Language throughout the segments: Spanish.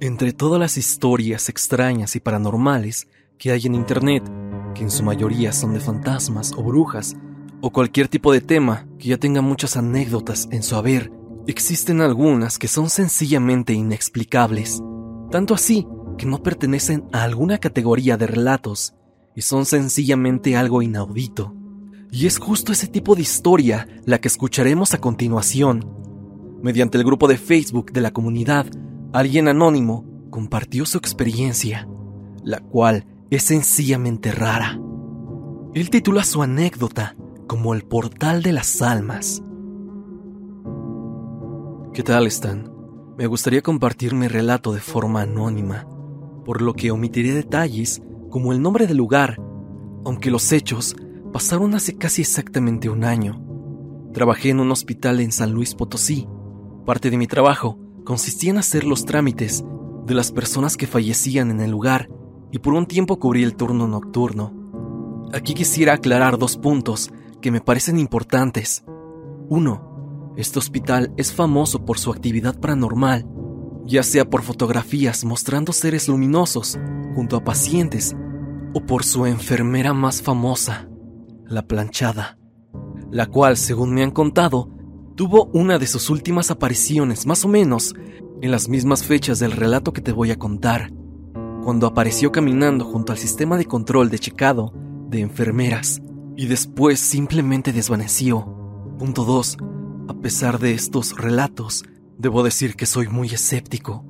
Entre todas las historias extrañas y paranormales que hay en Internet, que en su mayoría son de fantasmas o brujas, o cualquier tipo de tema que ya tenga muchas anécdotas en su haber, existen algunas que son sencillamente inexplicables, tanto así que no pertenecen a alguna categoría de relatos y son sencillamente algo inaudito. Y es justo ese tipo de historia la que escucharemos a continuación. Mediante el grupo de Facebook de la comunidad, alguien anónimo compartió su experiencia, la cual es sencillamente rara. Él titula su anécdota como el portal de las almas. ¿Qué tal están? Me gustaría compartir mi relato de forma anónima, por lo que omitiré detalles como el nombre del lugar, aunque los hechos pasaron hace casi exactamente un año. Trabajé en un hospital en San Luis Potosí. Parte de mi trabajo consistía en hacer los trámites de las personas que fallecían en el lugar y por un tiempo cubrí el turno nocturno. Aquí quisiera aclarar dos puntos que me parecen importantes. Uno, este hospital es famoso por su actividad paranormal, ya sea por fotografías mostrando seres luminosos junto a pacientes o por su enfermera más famosa, la planchada, la cual, según me han contado, tuvo una de sus últimas apariciones más o menos en las mismas fechas del relato que te voy a contar, cuando apareció caminando junto al sistema de control de checado de enfermeras y después simplemente desvaneció. Punto 2. A pesar de estos relatos, debo decir que soy muy escéptico.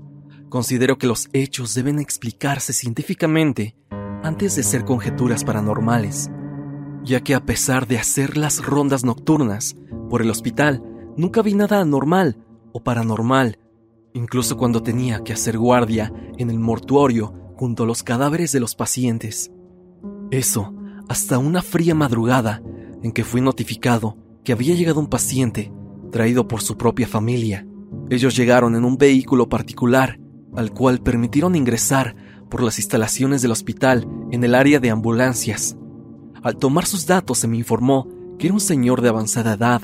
Considero que los hechos deben explicarse científicamente antes de ser conjeturas paranormales, ya que a pesar de hacer las rondas nocturnas por el hospital, nunca vi nada anormal o paranormal, incluso cuando tenía que hacer guardia en el mortuorio junto a los cadáveres de los pacientes. Eso hasta una fría madrugada en que fui notificado que había llegado un paciente traído por su propia familia. Ellos llegaron en un vehículo particular al cual permitieron ingresar por las instalaciones del hospital en el área de ambulancias. Al tomar sus datos se me informó que era un señor de avanzada edad,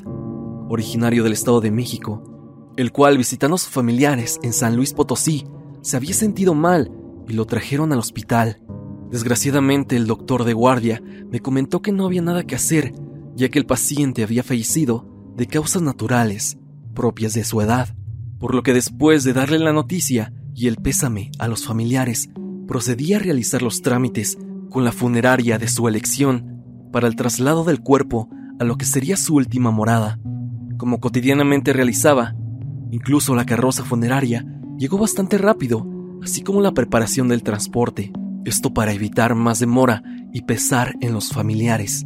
originario del Estado de México, el cual visitando a sus familiares en San Luis Potosí se había sentido mal y lo trajeron al hospital. Desgraciadamente el doctor de guardia me comentó que no había nada que hacer, ya que el paciente había fallecido de causas naturales, propias de su edad, por lo que después de darle la noticia y el pésame a los familiares, procedí a realizar los trámites con la funeraria de su elección para el traslado del cuerpo a lo que sería su última morada. Como cotidianamente realizaba, incluso la carroza funeraria llegó bastante rápido, así como la preparación del transporte. Esto para evitar más demora y pesar en los familiares.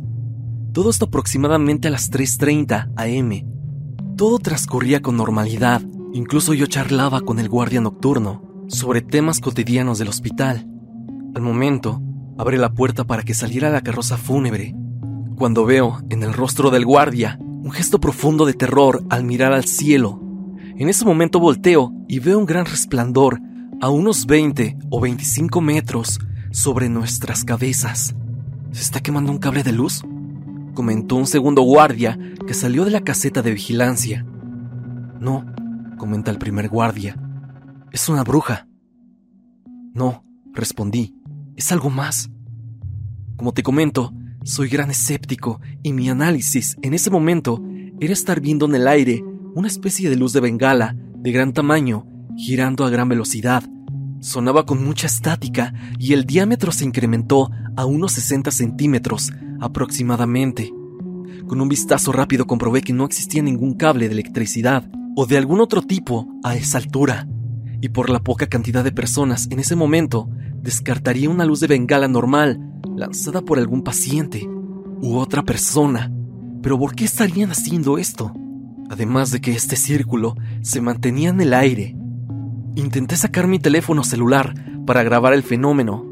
Todo esto aproximadamente a las 3.30 am. Todo transcurría con normalidad, incluso yo charlaba con el guardia nocturno sobre temas cotidianos del hospital. Al momento, abre la puerta para que saliera la carroza fúnebre, cuando veo en el rostro del guardia un gesto profundo de terror al mirar al cielo. En ese momento volteo y veo un gran resplandor a unos 20 o 25 metros sobre nuestras cabezas. ¿Se está quemando un cable de luz? Comentó un segundo guardia que salió de la caseta de vigilancia. No, comenta el primer guardia. Es una bruja. No, respondí. Es algo más. Como te comento, soy gran escéptico y mi análisis en ese momento era estar viendo en el aire una especie de luz de bengala de gran tamaño girando a gran velocidad. Sonaba con mucha estática y el diámetro se incrementó a unos 60 centímetros aproximadamente. Con un vistazo rápido comprobé que no existía ningún cable de electricidad o de algún otro tipo a esa altura, y por la poca cantidad de personas en ese momento, descartaría una luz de bengala normal lanzada por algún paciente u otra persona. Pero ¿por qué estarían haciendo esto? Además de que este círculo se mantenía en el aire. Intenté sacar mi teléfono celular para grabar el fenómeno.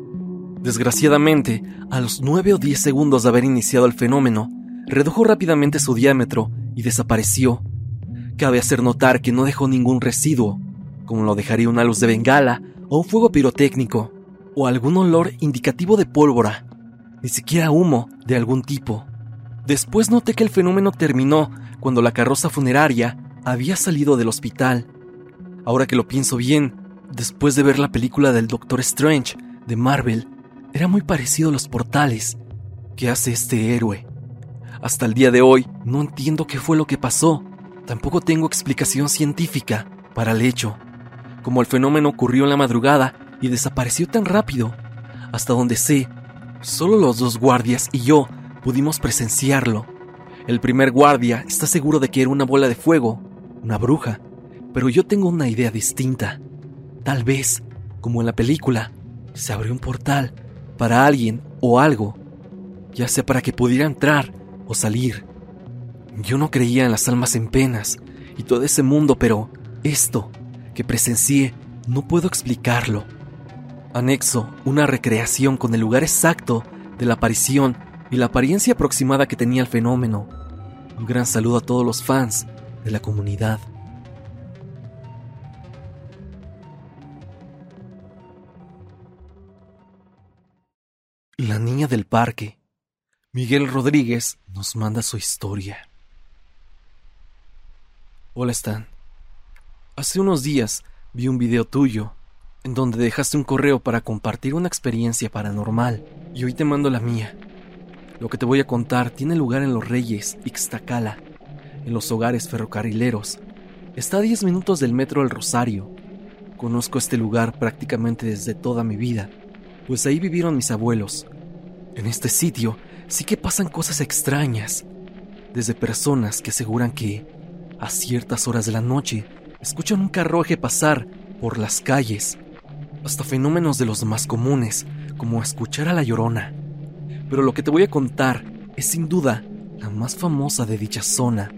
Desgraciadamente, a los 9 o 10 segundos de haber iniciado el fenómeno, redujo rápidamente su diámetro y desapareció. Cabe hacer notar que no dejó ningún residuo, como lo dejaría una luz de bengala o un fuego pirotécnico, o algún olor indicativo de pólvora, ni siquiera humo de algún tipo. Después noté que el fenómeno terminó cuando la carroza funeraria había salido del hospital. Ahora que lo pienso bien, Después de ver la película del Doctor Strange de Marvel, era muy parecido a los portales que hace este héroe. Hasta el día de hoy no entiendo qué fue lo que pasó. Tampoco tengo explicación científica para el hecho. Como el fenómeno ocurrió en la madrugada y desapareció tan rápido, hasta donde sé, solo los dos guardias y yo pudimos presenciarlo. El primer guardia está seguro de que era una bola de fuego, una bruja, pero yo tengo una idea distinta. Tal vez, como en la película, se abrió un portal para alguien o algo, ya sea para que pudiera entrar o salir. Yo no creía en las almas en penas y todo ese mundo, pero esto que presencié no puedo explicarlo. Anexo una recreación con el lugar exacto de la aparición y la apariencia aproximada que tenía el fenómeno. Un gran saludo a todos los fans de la comunidad. La niña del parque. Miguel Rodríguez nos manda su historia. Hola Stan. Hace unos días vi un video tuyo en donde dejaste un correo para compartir una experiencia paranormal y hoy te mando la mía. Lo que te voy a contar tiene lugar en Los Reyes, Ixtacala, en los hogares ferrocarrileros. Está a 10 minutos del metro El Rosario. Conozco este lugar prácticamente desde toda mi vida pues ahí vivieron mis abuelos. En este sitio sí que pasan cosas extrañas, desde personas que aseguran que, a ciertas horas de la noche, escuchan un carruaje pasar por las calles, hasta fenómenos de los más comunes, como escuchar a la llorona. Pero lo que te voy a contar es sin duda la más famosa de dicha zona,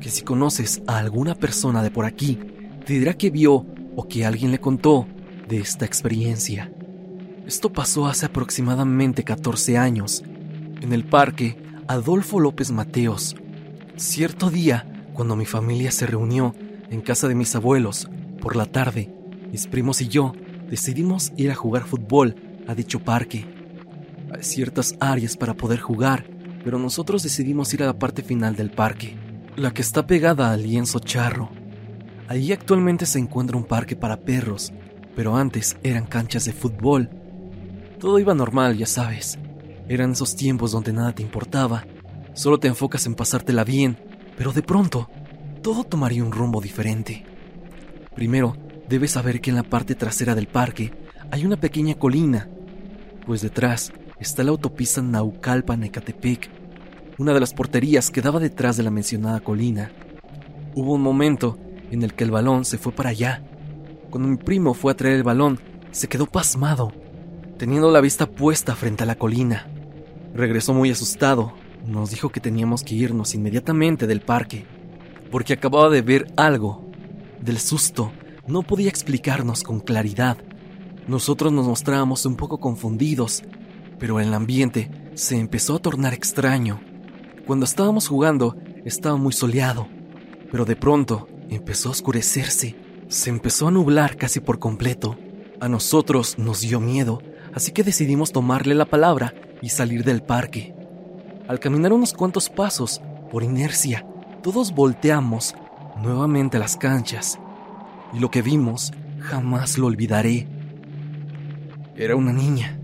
que si conoces a alguna persona de por aquí, te dirá que vio o que alguien le contó de esta experiencia. Esto pasó hace aproximadamente 14 años, en el parque Adolfo López Mateos. Cierto día, cuando mi familia se reunió en casa de mis abuelos, por la tarde, mis primos y yo decidimos ir a jugar fútbol a dicho parque. Hay ciertas áreas para poder jugar, pero nosotros decidimos ir a la parte final del parque, la que está pegada al lienzo charro. Allí actualmente se encuentra un parque para perros, pero antes eran canchas de fútbol todo iba normal, ya sabes. Eran esos tiempos donde nada te importaba, solo te enfocas en pasártela bien, pero de pronto, todo tomaría un rumbo diferente. Primero, debes saber que en la parte trasera del parque hay una pequeña colina, pues detrás está la autopista Naucalpan-Ecatepec, una de las porterías que daba detrás de la mencionada colina. Hubo un momento en el que el balón se fue para allá. Cuando mi primo fue a traer el balón, se quedó pasmado teniendo la vista puesta frente a la colina. Regresó muy asustado. Nos dijo que teníamos que irnos inmediatamente del parque, porque acababa de ver algo. Del susto, no podía explicarnos con claridad. Nosotros nos mostrábamos un poco confundidos, pero el ambiente se empezó a tornar extraño. Cuando estábamos jugando, estaba muy soleado, pero de pronto empezó a oscurecerse. Se empezó a nublar casi por completo. A nosotros nos dio miedo así que decidimos tomarle la palabra y salir del parque. Al caminar unos cuantos pasos, por inercia, todos volteamos nuevamente a las canchas, y lo que vimos jamás lo olvidaré. Era una niña,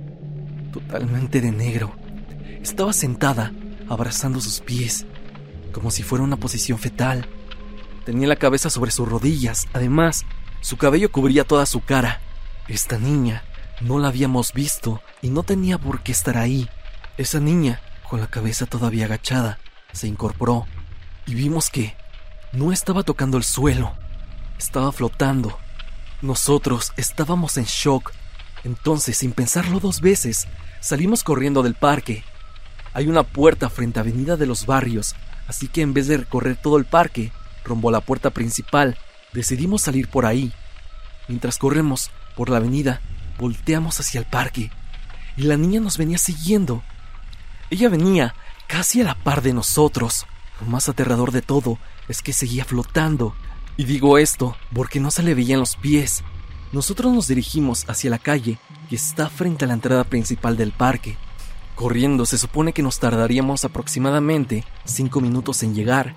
totalmente de negro. Estaba sentada, abrazando sus pies, como si fuera una posición fetal. Tenía la cabeza sobre sus rodillas, además, su cabello cubría toda su cara. Esta niña no la habíamos visto y no tenía por qué estar ahí. Esa niña, con la cabeza todavía agachada, se incorporó y vimos que no estaba tocando el suelo, estaba flotando. Nosotros estábamos en shock. Entonces, sin pensarlo dos veces, salimos corriendo del parque. Hay una puerta frente a Avenida de los Barrios, así que en vez de recorrer todo el parque, rumbo a la puerta principal, decidimos salir por ahí. Mientras corremos por la avenida, volteamos hacia el parque y la niña nos venía siguiendo. Ella venía casi a la par de nosotros. Lo más aterrador de todo es que seguía flotando. Y digo esto porque no se le veían los pies. Nosotros nos dirigimos hacia la calle que está frente a la entrada principal del parque. Corriendo se supone que nos tardaríamos aproximadamente cinco minutos en llegar,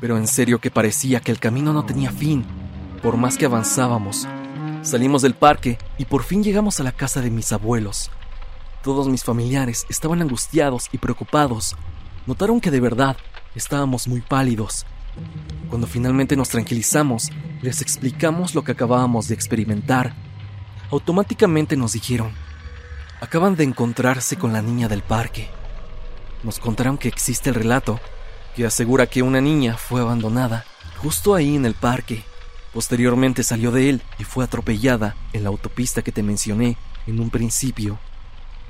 pero en serio que parecía que el camino no tenía fin, por más que avanzábamos. Salimos del parque y por fin llegamos a la casa de mis abuelos. Todos mis familiares estaban angustiados y preocupados. Notaron que de verdad estábamos muy pálidos. Cuando finalmente nos tranquilizamos, les explicamos lo que acabábamos de experimentar. Automáticamente nos dijeron, acaban de encontrarse con la niña del parque. Nos contaron que existe el relato que asegura que una niña fue abandonada justo ahí en el parque. Posteriormente salió de él y fue atropellada en la autopista que te mencioné en un principio.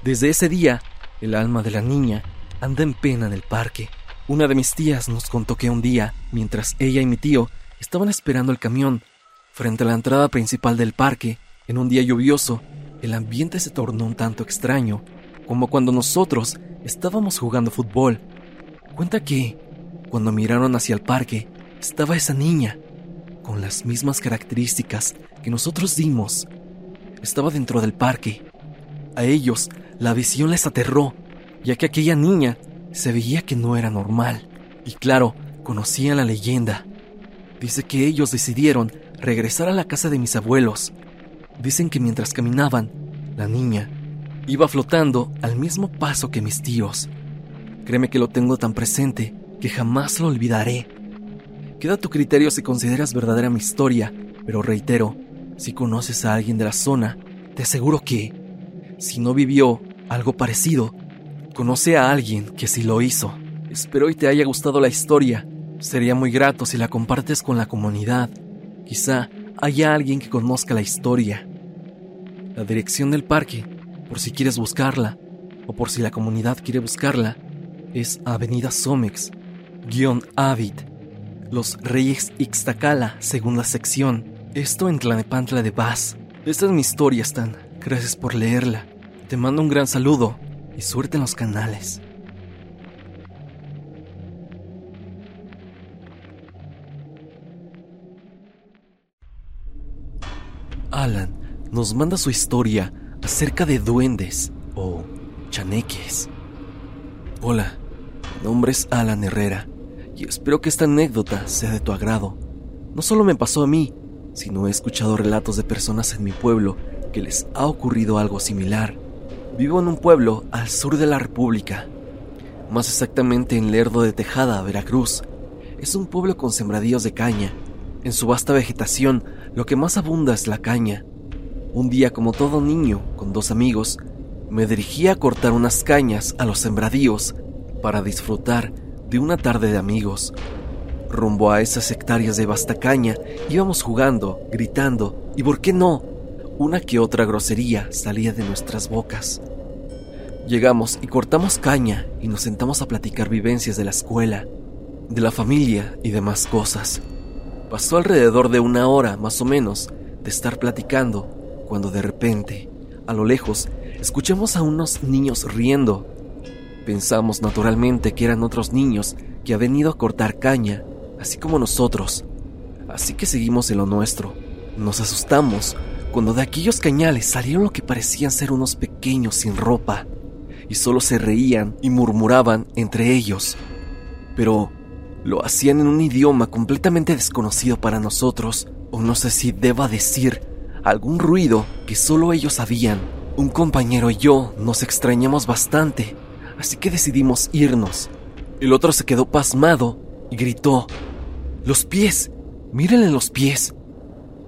Desde ese día, el alma de la niña anda en pena en el parque. Una de mis tías nos contó que un día, mientras ella y mi tío estaban esperando el camión frente a la entrada principal del parque, en un día lluvioso, el ambiente se tornó un tanto extraño, como cuando nosotros estábamos jugando fútbol. Cuenta que, cuando miraron hacia el parque, estaba esa niña, con las mismas características que nosotros dimos. Estaba dentro del parque. A ellos la visión les aterró, ya que aquella niña se veía que no era normal. Y claro, conocían la leyenda. Dice que ellos decidieron regresar a la casa de mis abuelos. Dicen que mientras caminaban, la niña iba flotando al mismo paso que mis tíos. Créeme que lo tengo tan presente que jamás lo olvidaré. Queda a tu criterio si consideras verdadera mi historia, pero reitero, si conoces a alguien de la zona, te aseguro que, si no vivió algo parecido, conoce a alguien que sí lo hizo. Espero y te haya gustado la historia. Sería muy grato si la compartes con la comunidad. Quizá haya alguien que conozca la historia. La dirección del parque, por si quieres buscarla, o por si la comunidad quiere buscarla, es Avenida Somex, guion Avid, Los Reyes Ixtacala, segunda sección. Esto en Tlanepantla de Vaz. Esta es mi historia, Stan. Gracias por leerla. Te mando un gran saludo y suerte en los canales. Alan nos manda su historia acerca de duendes o chaneques. Hola, mi nombre es Alan Herrera y espero que esta anécdota sea de tu agrado. No solo me pasó a mí, sino he escuchado relatos de personas en mi pueblo que les ha ocurrido algo similar. Vivo en un pueblo al sur de la República, más exactamente en Lerdo de Tejada, Veracruz. Es un pueblo con sembradíos de caña. En su vasta vegetación, lo que más abunda es la caña. Un día, como todo niño, con dos amigos, me dirigí a cortar unas cañas a los sembradíos para disfrutar de una tarde de amigos. Rumbo a esas hectáreas de vasta caña íbamos jugando, gritando y, ¿por qué no? Una que otra grosería salía de nuestras bocas. Llegamos y cortamos caña y nos sentamos a platicar vivencias de la escuela, de la familia y demás cosas. Pasó alrededor de una hora, más o menos, de estar platicando cuando de repente, a lo lejos, escuchamos a unos niños riendo. Pensamos naturalmente que eran otros niños que habían venido a cortar caña, así como nosotros. Así que seguimos en lo nuestro. Nos asustamos cuando de aquellos cañales salieron lo que parecían ser unos pequeños sin ropa, y solo se reían y murmuraban entre ellos. Pero lo hacían en un idioma completamente desconocido para nosotros, o no sé si deba decir algún ruido que solo ellos sabían. Un compañero y yo nos extrañamos bastante, así que decidimos irnos. El otro se quedó pasmado y gritó, ¡Los pies! ¡Mírenle los pies!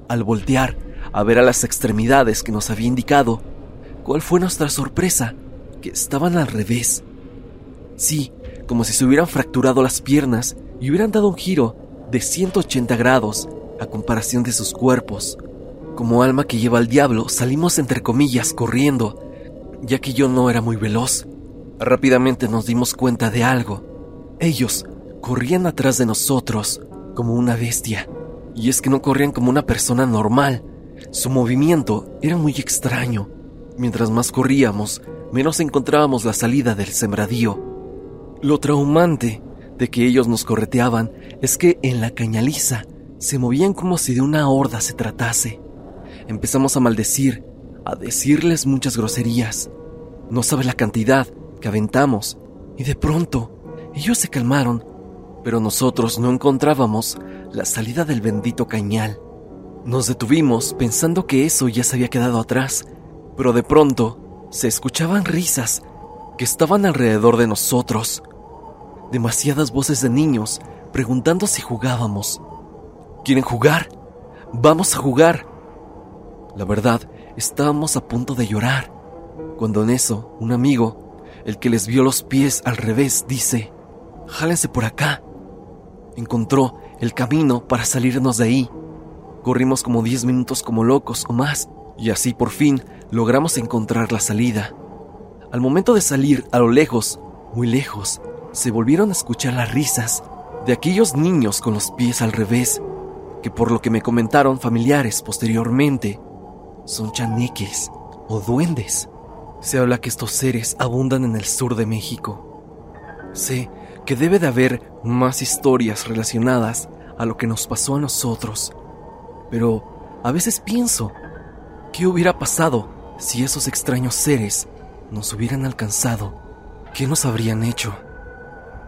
Al voltear a ver a las extremidades que nos había indicado, ¿cuál fue nuestra sorpresa? Que estaban al revés. Sí, como si se hubieran fracturado las piernas y hubieran dado un giro de 180 grados a comparación de sus cuerpos. Como alma que lleva al diablo, salimos entre comillas corriendo, ya que yo no era muy veloz. Rápidamente nos dimos cuenta de algo. Ellos corrían atrás de nosotros como una bestia. Y es que no corrían como una persona normal. Su movimiento era muy extraño. Mientras más corríamos, menos encontrábamos la salida del sembradío. Lo traumante de que ellos nos correteaban es que en la cañaliza se movían como si de una horda se tratase. Empezamos a maldecir, a decirles muchas groserías. No sabe la cantidad que aventamos. Y de pronto, ellos se calmaron, pero nosotros no encontrábamos la salida del bendito cañal. Nos detuvimos pensando que eso ya se había quedado atrás, pero de pronto se escuchaban risas que estaban alrededor de nosotros. Demasiadas voces de niños preguntando si jugábamos. ¿Quieren jugar? Vamos a jugar. La verdad, estábamos a punto de llorar, cuando en eso un amigo, el que les vio los pies al revés, dice, jálense por acá. Encontró el camino para salirnos de ahí. Corrimos como 10 minutos como locos o más, y así por fin logramos encontrar la salida. Al momento de salir a lo lejos, muy lejos, se volvieron a escuchar las risas de aquellos niños con los pies al revés, que por lo que me comentaron familiares posteriormente, son chaneques o duendes. Se habla que estos seres abundan en el sur de México. Sé que debe de haber más historias relacionadas a lo que nos pasó a nosotros, pero a veces pienso, ¿qué hubiera pasado si esos extraños seres nos hubieran alcanzado? ¿Qué nos habrían hecho?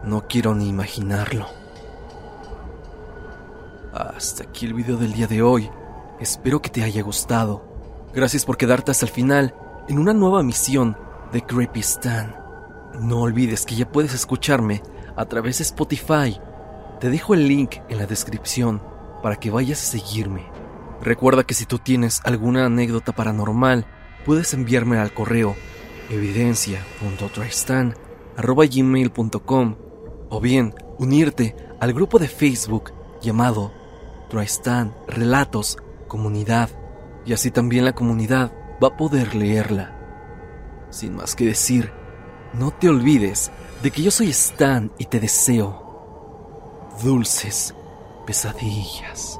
No quiero ni imaginarlo. Hasta aquí el video del día de hoy. Espero que te haya gustado. Gracias por quedarte hasta el final en una nueva misión de Creepy Stan. No olvides que ya puedes escucharme a través de Spotify. Te dejo el link en la descripción para que vayas a seguirme. Recuerda que si tú tienes alguna anécdota paranormal, puedes enviarme al correo evidencia.tristan.gmail.com o bien unirte al grupo de Facebook llamado Tristan Relatos Comunidad y así también la comunidad va a poder leerla. Sin más que decir, no te olvides de que yo soy Stan y te deseo dulces pesadillas.